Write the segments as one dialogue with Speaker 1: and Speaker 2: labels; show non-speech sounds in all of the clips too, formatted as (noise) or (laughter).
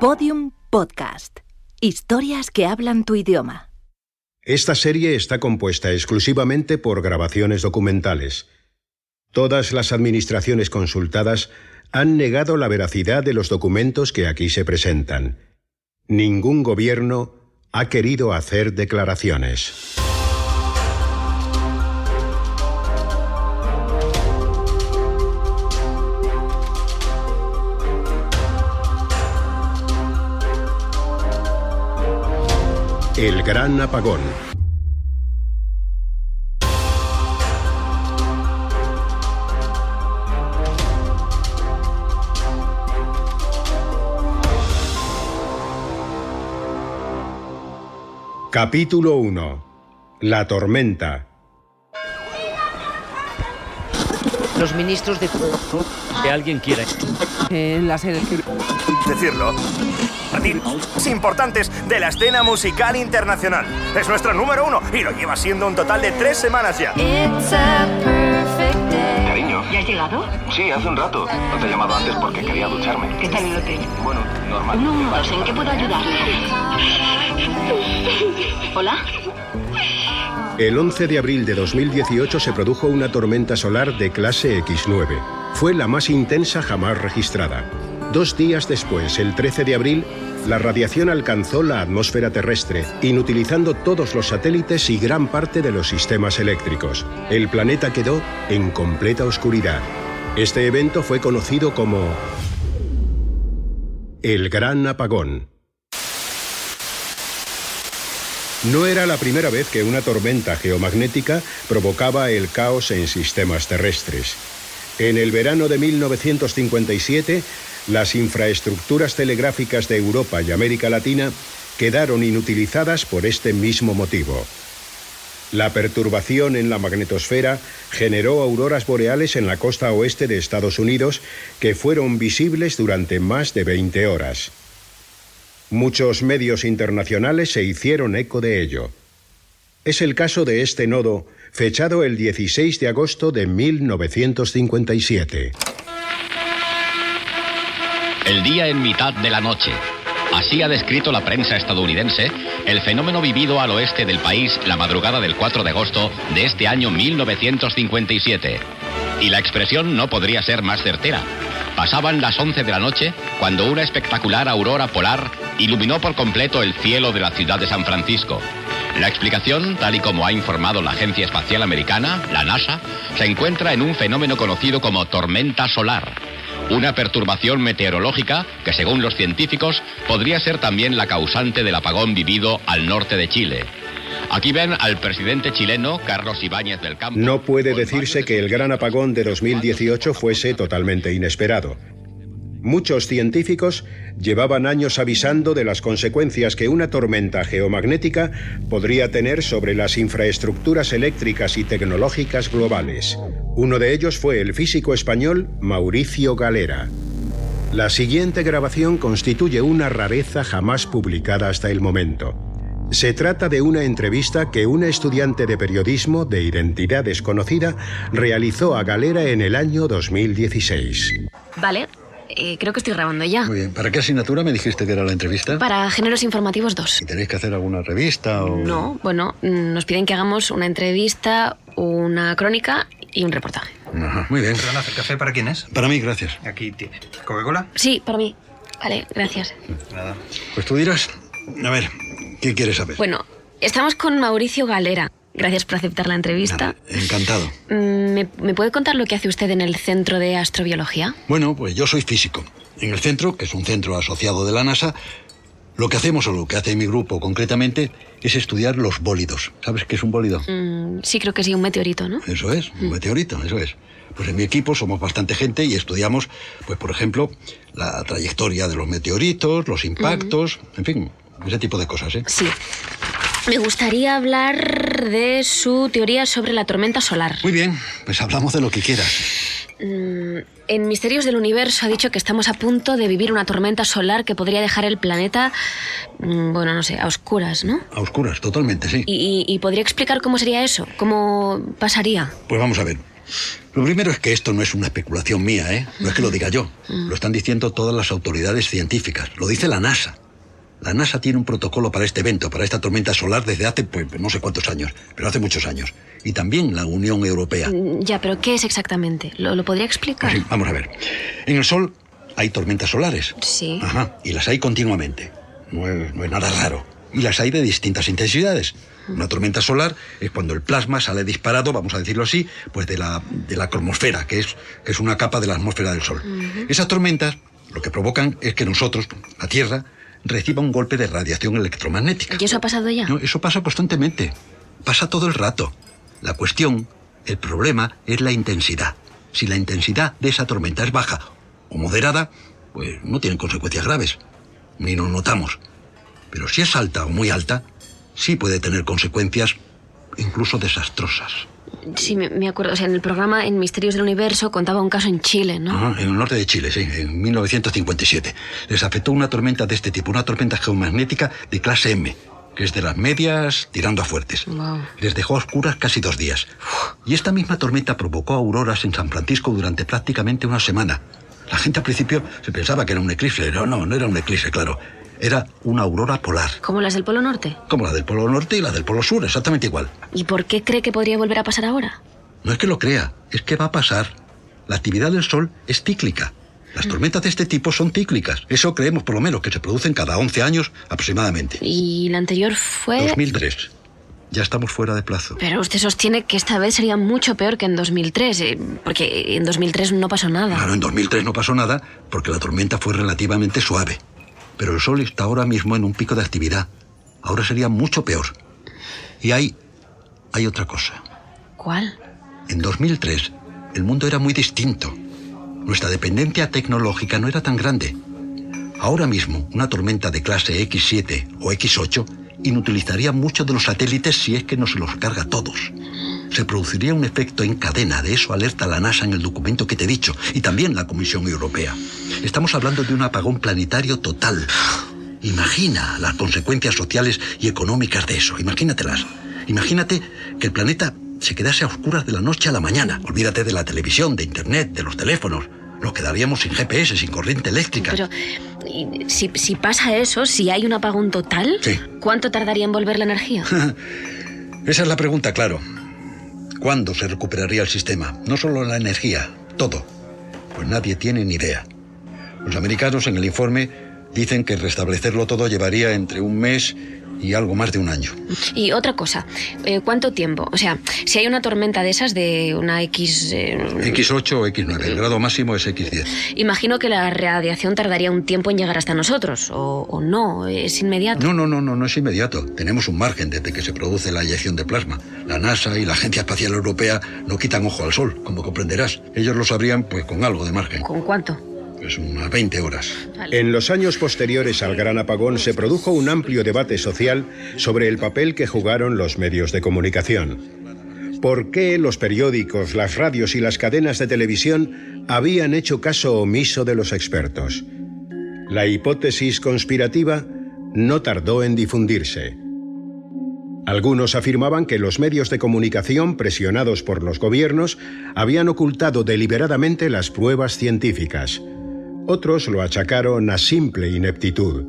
Speaker 1: Podium Podcast. Historias que hablan tu idioma.
Speaker 2: Esta serie está compuesta exclusivamente por grabaciones documentales. Todas las administraciones consultadas han negado la veracidad de los documentos que aquí se presentan. Ningún gobierno ha querido hacer declaraciones. El Gran Apagón. Capítulo 1. La tormenta.
Speaker 3: Los ministros de... que alguien quiera.
Speaker 4: En la sede.
Speaker 5: decirlo. Importantes de la escena musical internacional. Es nuestro número uno y lo lleva siendo un total de tres semanas ya.
Speaker 6: Cariño.
Speaker 7: ¿Ya has llegado?
Speaker 6: Sí, hace un rato. No te he llamado antes porque quería ducharme.
Speaker 7: ¿Qué tal el hotel?
Speaker 6: Bueno, normal.
Speaker 7: Un número, ¿en qué puedo ayudarle? (laughs) ¿Hola?
Speaker 2: El 11 de abril de 2018 se produjo una tormenta solar de clase X9. Fue la más intensa jamás registrada. Dos días después, el 13 de abril, la radiación alcanzó la atmósfera terrestre, inutilizando todos los satélites y gran parte de los sistemas eléctricos. El planeta quedó en completa oscuridad. Este evento fue conocido como el Gran Apagón. No era la primera vez que una tormenta geomagnética provocaba el caos en sistemas terrestres. En el verano de 1957, las infraestructuras telegráficas de Europa y América Latina quedaron inutilizadas por este mismo motivo. La perturbación en la magnetosfera generó auroras boreales en la costa oeste de Estados Unidos que fueron visibles durante más de 20 horas. Muchos medios internacionales se hicieron eco de ello. Es el caso de este nodo, fechado el 16 de agosto de 1957.
Speaker 8: El día en mitad de la noche. Así ha descrito la prensa estadounidense el fenómeno vivido al oeste del país la madrugada del 4 de agosto de este año 1957. Y la expresión no podría ser más certera. Pasaban las 11 de la noche cuando una espectacular aurora polar iluminó por completo el cielo de la ciudad de San Francisco. La explicación, tal y como ha informado la Agencia Espacial Americana, la NASA, se encuentra en un fenómeno conocido como tormenta solar. Una perturbación meteorológica que, según los científicos, podría ser también la causante del apagón vivido al norte de Chile. Aquí ven al presidente chileno, Carlos Ibáñez del Campo.
Speaker 2: No puede decirse que el gran apagón de 2018 fuese totalmente inesperado. Muchos científicos llevaban años avisando de las consecuencias que una tormenta geomagnética podría tener sobre las infraestructuras eléctricas y tecnológicas globales. Uno de ellos fue el físico español Mauricio Galera. La siguiente grabación constituye una rareza jamás publicada hasta el momento. Se trata de una entrevista que una estudiante de periodismo de identidad desconocida realizó a Galera en el año 2016.
Speaker 9: Vale, eh, creo que estoy grabando ya.
Speaker 10: Muy bien. ¿Para qué asignatura me dijiste que era la entrevista?
Speaker 9: Para Géneros Informativos 2.
Speaker 10: ¿Y tenéis que hacer alguna revista o...?
Speaker 9: No, bueno, mm, nos piden que hagamos una entrevista, una crónica y un reportaje.
Speaker 10: Ajá, muy bien.
Speaker 11: Perdona, ¿el café para quién es?
Speaker 10: Para mí, gracias.
Speaker 11: Aquí tiene. ¿Coca-Cola?
Speaker 9: Sí, para mí. Vale, gracias.
Speaker 11: Nada.
Speaker 10: Pues tú dirás... A ver, ¿qué quieres saber?
Speaker 9: Bueno, estamos con Mauricio Galera. Gracias por aceptar la entrevista.
Speaker 10: Nada, encantado.
Speaker 9: Mm, ¿Me, me puede contar lo que hace usted en el Centro de Astrobiología?
Speaker 10: Bueno, pues yo soy físico. En el centro, que es un centro asociado de la NASA, lo que hacemos o lo que hace mi grupo concretamente es estudiar los bólidos. ¿Sabes qué es un bólido?
Speaker 9: Mm, sí, creo que sí, un meteorito, ¿no?
Speaker 10: Eso es, un meteorito, eso es. Pues en mi equipo somos bastante gente y estudiamos, pues por ejemplo, la trayectoria de los meteoritos, los impactos, en fin, ese tipo de cosas, ¿eh?
Speaker 9: Sí. Me gustaría hablar de su teoría sobre la tormenta solar.
Speaker 10: Muy bien, pues hablamos de lo que quieras.
Speaker 9: Mm, en Misterios del Universo ha dicho que estamos a punto de vivir una tormenta solar que podría dejar el planeta, mm, bueno, no sé, a oscuras, ¿no?
Speaker 10: A oscuras, totalmente, sí.
Speaker 9: ¿Y, y- y podría explicar cómo sería eso? ¿Cómo pasaría?
Speaker 10: Pues vamos a ver. Lo primero es que esto no es una especulación mía, ¿eh? No es que lo diga yo. Lo están diciendo todas las autoridades científicas. Lo dice la NASA. La NASA tiene un protocolo para este evento, para esta tormenta solar, desde hace, pues, no sé cuántos años, pero hace muchos años. Y también la Unión Europea.
Speaker 9: Mm, Ya, pero ¿qué es exactamente? ¿Lo, lo podría explicar?
Speaker 10: Sí, vamos a ver. En el Sol hay tormentas solares.
Speaker 9: Sí.
Speaker 10: Ajá, y las hay continuamente. No es, no es nada raro. Y las hay de distintas intensidades. Una tormenta solar es cuando el plasma sale disparado, vamos a decirlo así, pues de la, de la cromosfera, que es, que es una capa de la atmósfera del Sol. Esas tormentas lo que provocan es que nosotros, la Tierra, reciba un golpe de radiación electromagnética.
Speaker 9: ¿Y eso ha pasado ya?
Speaker 10: No, eso pasa constantemente. Pasa todo el rato. La cuestión, el problema, es la intensidad. Si la intensidad de esa tormenta es baja o moderada, pues no tienen consecuencias graves. Ni nos notamos. Pero si es alta o muy alta, sí puede tener consecuencias incluso desastrosas.
Speaker 9: Sí, me, acuerdo. O sea, en el programa En Misterios del Universo contaba un caso en Chile, ¿no?
Speaker 10: Ajá, en el norte de Chile, sí, en 1957. Les afectó una tormenta de este tipo, una tormenta geomagnética de clase M, que es de las medias tirando a fuertes.
Speaker 9: Wow.
Speaker 10: Les dejó a oscuras casi dos días. Y esta misma tormenta provocó auroras en San Francisco durante prácticamente una semana. La gente al principio se pensaba que era un eclipse. No, no, no era un eclipse, claro. Era una aurora polar,
Speaker 9: ¿Como las del Polo Norte?
Speaker 10: como la del Polo Norte y la del Polo Sur, exactamente igual.
Speaker 9: ¿Y por qué cree que podría volver a pasar ahora?
Speaker 10: No es que lo crea, es que va a pasar. La actividad del Sol es cíclica. Las tormentas de este tipo son cíclicas. Eso creemos por lo menos, que se producen cada 11 años aproximadamente.
Speaker 9: Y la anterior fue...
Speaker 10: 2003. Ya estamos fuera de plazo.
Speaker 9: Pero usted sostiene que esta vez sería mucho peor que en 2003, eh, porque en 2003 no pasó nada.
Speaker 10: Claro, en 2003 no pasó nada porque la tormenta fue relativamente suave. Pero el Sol está ahora mismo en un pico de actividad. Ahora sería mucho peor. Y hay, hay otra cosa.
Speaker 9: ¿Cuál?
Speaker 10: En 2003 el mundo era muy distinto. Nuestra dependencia tecnológica no era tan grande. Ahora mismo, una tormenta de clase X7 o X8 inutilizaría muchos de los satélites si es que no se los carga todos. Se produciría un efecto en cadena, de eso alerta la NASA en el documento que te he dicho, y también la Comisión Europea. Estamos hablando de un apagón planetario total. Imagina las consecuencias sociales y económicas de eso, imagínatelas. Imagínate que el planeta se quedase a oscuras de la noche a la mañana. Olvídate de la televisión, de Internet, de los teléfonos. Nos quedaríamos sin GPS, sin corriente eléctrica.
Speaker 9: Pero si pasa eso, si hay un apagón total,
Speaker 10: Sí.
Speaker 9: ¿cuánto tardaría en volver la energía? (laughs)
Speaker 10: Esa es la pregunta, claro. ¿Cuándo se recuperaría el sistema? No solo la energía, todo. Pues nadie tiene ni idea. Los americanos en el informe dicen que restablecerlo todo llevaría entre un mes y algo más de un año.
Speaker 9: Y otra cosa, eh, ¿cuánto tiempo? O sea, si hay una tormenta de esas de una X... eh,
Speaker 10: X8 o X9, el grado máximo es X10.
Speaker 9: imagino que la radiación tardaría un tiempo en llegar hasta nosotros, o, o no, es inmediato.
Speaker 10: No, no, no, no, no es inmediato. Tenemos un margen desde que se produce la eyección de plasma. La NASA y la Agencia Espacial Europea no quitan ojo al Sol, como comprenderás. Ellos lo sabrían pues con algo de margen.
Speaker 9: ¿Con cuánto?
Speaker 10: Pues unas 20 horas.
Speaker 2: En los años posteriores al gran apagón se produjo un amplio debate social sobre el papel que jugaron los medios de comunicación. ¿Por qué los periódicos, las radios y las cadenas de televisión habían hecho caso omiso de los expertos? La hipótesis conspirativa no tardó en difundirse. Algunos afirmaban que los medios de comunicación, presionados por los gobiernos, habían ocultado deliberadamente las pruebas científicas. Otros lo achacaron a simple ineptitud.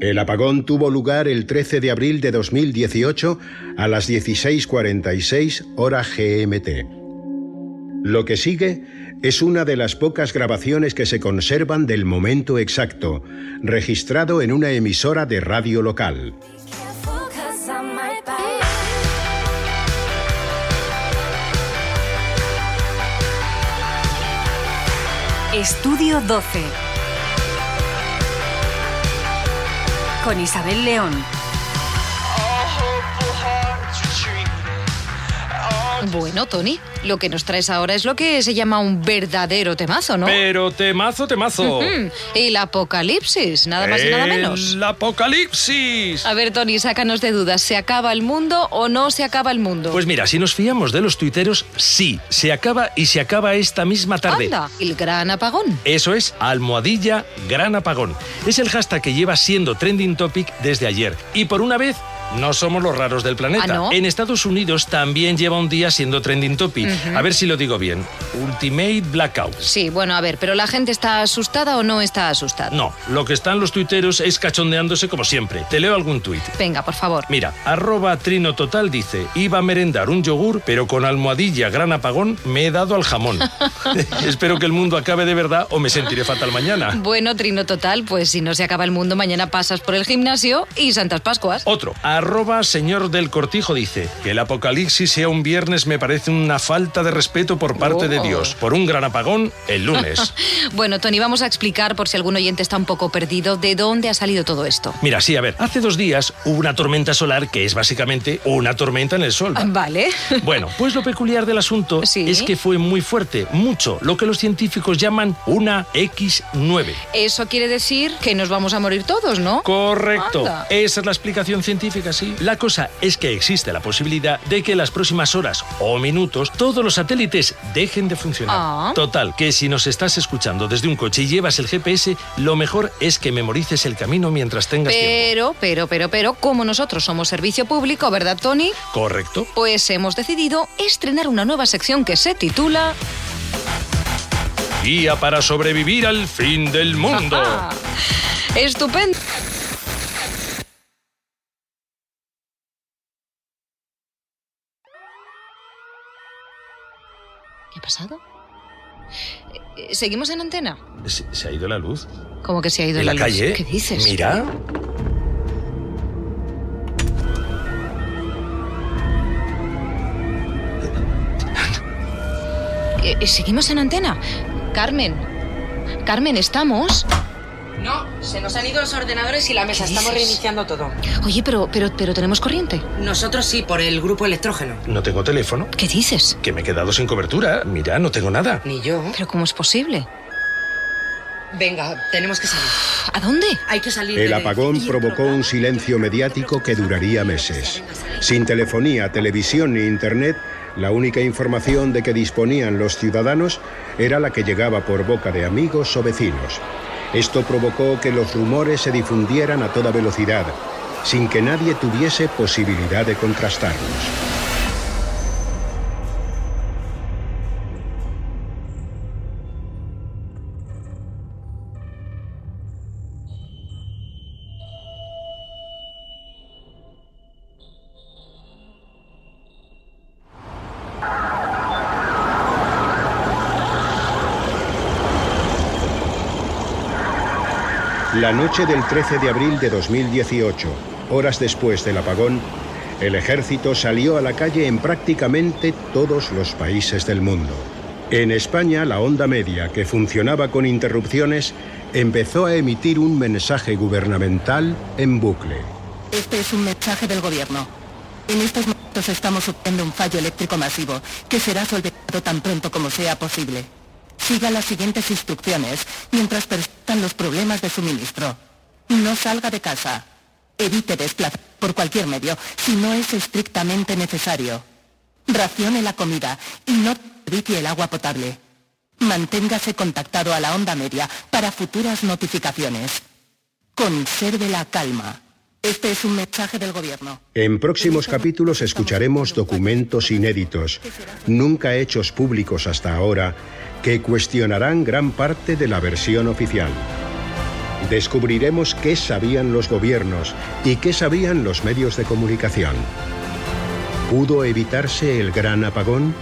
Speaker 2: El apagón tuvo lugar el 13 de abril de 2018 a las 16:46 hora GMT. Lo que sigue es una de las pocas grabaciones que se conservan del momento exacto, registrado en una emisora de radio local.
Speaker 4: Estudio 12. Con Isabel León.
Speaker 12: Bueno, Tony, lo que nos traes ahora es lo que se llama un verdadero temazo, ¿no?
Speaker 13: Pero temazo, temazo.
Speaker 12: El apocalipsis, nada más y nada menos.
Speaker 13: El apocalipsis.
Speaker 12: A ver, Tony, sácanos de dudas. ¿Se acaba el mundo o no se acaba el mundo?
Speaker 13: Pues mira, si nos fiamos de los tuiteros, sí, se acaba y se acaba esta misma tarde.
Speaker 12: Anda, el gran apagón.
Speaker 13: Eso es, almohadilla gran apagón. Es el hashtag que lleva siendo trending topic desde ayer. Y por una vez no somos los raros del planeta.
Speaker 12: ¿Ah, no?
Speaker 13: En Estados Unidos también lleva un día siendo trending topic. A ver si lo digo bien. Ultimate Blackout.
Speaker 12: Sí, bueno, a ver, pero la gente está asustada o no está asustada.
Speaker 13: No, lo que están los tuiteros es cachondeándose como siempre. Te leo algún tuit.
Speaker 12: Venga, por favor.
Speaker 13: Mira, arroba Trino Total dice, iba a merendar un yogur, pero con almohadilla gran apagón me he dado al jamón. (laughs) (laughs) Espero que el mundo acabe de verdad o me sentiré fatal mañana.
Speaker 12: Bueno, Trino Total, pues si no se acaba el mundo, mañana pasas por el gimnasio y Santas Pascuas.
Speaker 13: Otro, arroba señor del cortijo dice, que el apocalipsis sea un viernes me parece una falta de respeto por parte de
Speaker 12: Oh.
Speaker 13: Dios. Por un gran apagón, el lunes. (laughs)
Speaker 12: Bueno, Tony, vamos a explicar, por si algún oyente está un poco perdido, de dónde ha salido todo esto.
Speaker 13: Mira, sí, a ver, hace dos días hubo una tormenta solar que es básicamente una tormenta en el sol. (laughs)
Speaker 12: Vale.
Speaker 13: Bueno, pues lo peculiar del asunto es que fue muy fuerte, mucho, lo que los científicos llaman una X9.
Speaker 12: Eso quiere decir que nos vamos a morir todos, ¿no?
Speaker 13: Correcto.
Speaker 12: Anda.
Speaker 13: Esa es la explicación científica, La cosa es que existe la posibilidad de que en las próximas horas o minutos todos los satélites dejen de funcionar.
Speaker 12: Ah.
Speaker 13: Total, que si nos estás escuchando desde un coche y llevas el GPS, lo mejor es que memorices el camino mientras tengas tiempo.
Speaker 12: Pero, pero, pero, pero, como nosotros somos servicio público, ¿verdad, Tony?
Speaker 13: Correcto.
Speaker 12: Pues hemos decidido estrenar una nueva sección que se titula
Speaker 13: Guía para sobrevivir al fin del mundo. (laughs)
Speaker 12: Estupendo. Pasado? Eh, ¿Seguimos en antena?
Speaker 13: Se, se ha ido la luz.
Speaker 12: Como que se ha ido
Speaker 13: ¿En la
Speaker 12: luz?
Speaker 13: calle?
Speaker 12: ¿Qué dices?
Speaker 13: Mira.
Speaker 12: Eh, ¿Seguimos en antena? Carmen. Carmen, ¿estamos?
Speaker 3: No, se nos han ido los ordenadores y la mesa.
Speaker 12: ¿Qué
Speaker 3: Estamos
Speaker 12: dices?
Speaker 3: reiniciando todo.
Speaker 12: Oye, pero, pero, pero tenemos corriente.
Speaker 3: Nosotros sí, por el grupo electrógeno.
Speaker 13: No tengo teléfono.
Speaker 12: ¿Qué dices?
Speaker 13: Que me he quedado sin cobertura. Mira, no tengo nada.
Speaker 3: Ni yo.
Speaker 12: ¿Pero cómo es posible?
Speaker 3: Venga, tenemos que salir.
Speaker 12: ¿A dónde?
Speaker 3: Hay que salir.
Speaker 2: El apagón provocó un silencio mediático que duraría meses. Sin telefonía, televisión ni internet, la única información de que disponían los ciudadanos era la que llegaba por boca de amigos o vecinos. Esto provocó que los rumores se difundieran a toda velocidad, sin que nadie tuviese posibilidad de contrastarlos. La noche del 13 de abril de 2018, horas después del apagón, el ejército salió a la calle en prácticamente todos los países del mundo. En España, la onda media, que funcionaba con interrupciones, empezó a emitir un mensaje gubernamental en bucle.
Speaker 14: Este es un mensaje del gobierno. En estos momentos estamos sufriendo un fallo eléctrico masivo que será solventado tan pronto como sea posible. Siga las siguientes instrucciones mientras persistan los problemas de suministro. No salga de casa. Evite desplazar por cualquier medio si no es estrictamente necesario. Racione la comida y no desperdicie el agua potable. Manténgase contactado a la onda media para futuras notificaciones. Conserve la calma. Este es un mensaje del gobierno.
Speaker 2: En próximos capítulos escucharemos documentos inéditos, nunca hechos públicos hasta ahora, que cuestionarán gran parte de la versión oficial. Descubriremos qué sabían los gobiernos y qué sabían los medios de comunicación. ¿Pudo evitarse el gran apagón?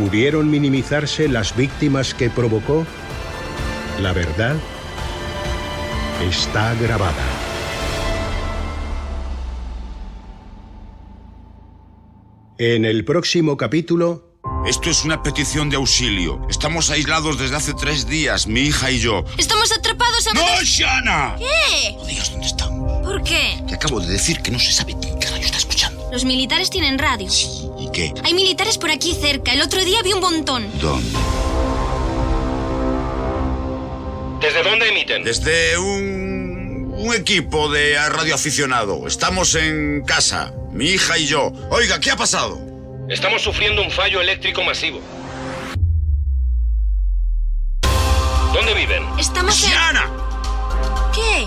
Speaker 2: ¿Pudieron minimizarse las víctimas que provocó? La verdad está grabada. En el próximo capítulo,
Speaker 15: Esto es una petición de auxilio. Estamos aislados desde hace tres días, mi hija y yo.
Speaker 16: Estamos atrapados en...
Speaker 15: ¡No, Shana!
Speaker 16: ¿Qué?
Speaker 15: No digas dónde estamos.
Speaker 16: ¿Por qué?
Speaker 15: Te acabo de decir que no se sabe quién carajo está escuchando.
Speaker 16: Los militares tienen radio.
Speaker 15: ¿Y qué?
Speaker 16: Hay militares por aquí cerca. El otro día vi un montón.
Speaker 15: ¿Dónde?
Speaker 13: ¿Desde dónde emiten?
Speaker 15: Desde un, un equipo de radioaficionado. Estamos en casa, mi hija y yo. Oiga, ¿qué ha pasado?
Speaker 13: Estamos sufriendo un fallo eléctrico masivo. ¿Dónde viven?
Speaker 16: Estamos en...
Speaker 15: ¡Shana!
Speaker 16: ¿Qué?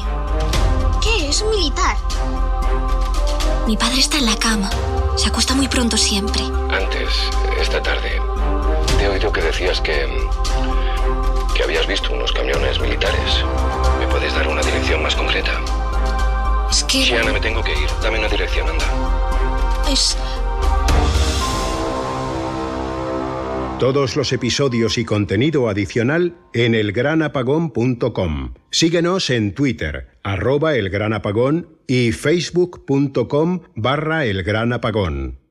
Speaker 16: ¿Qué? Es un militar. Mi padre está en la cama. Se acuesta muy pronto siempre.
Speaker 17: Antes, esta tarde, te he oído que decías que. que habías visto unos camiones militares. ¿Me puedes dar una dirección más concreta?
Speaker 16: Es que...
Speaker 17: Shiana, me tengo que ir. Dame una dirección, anda.
Speaker 16: Es...
Speaker 2: Todos los episodios y contenido adicional en elgranapagón.com. Síguenos en Twitter, arroba elgranapagón y facebook.com barra elgranapagón.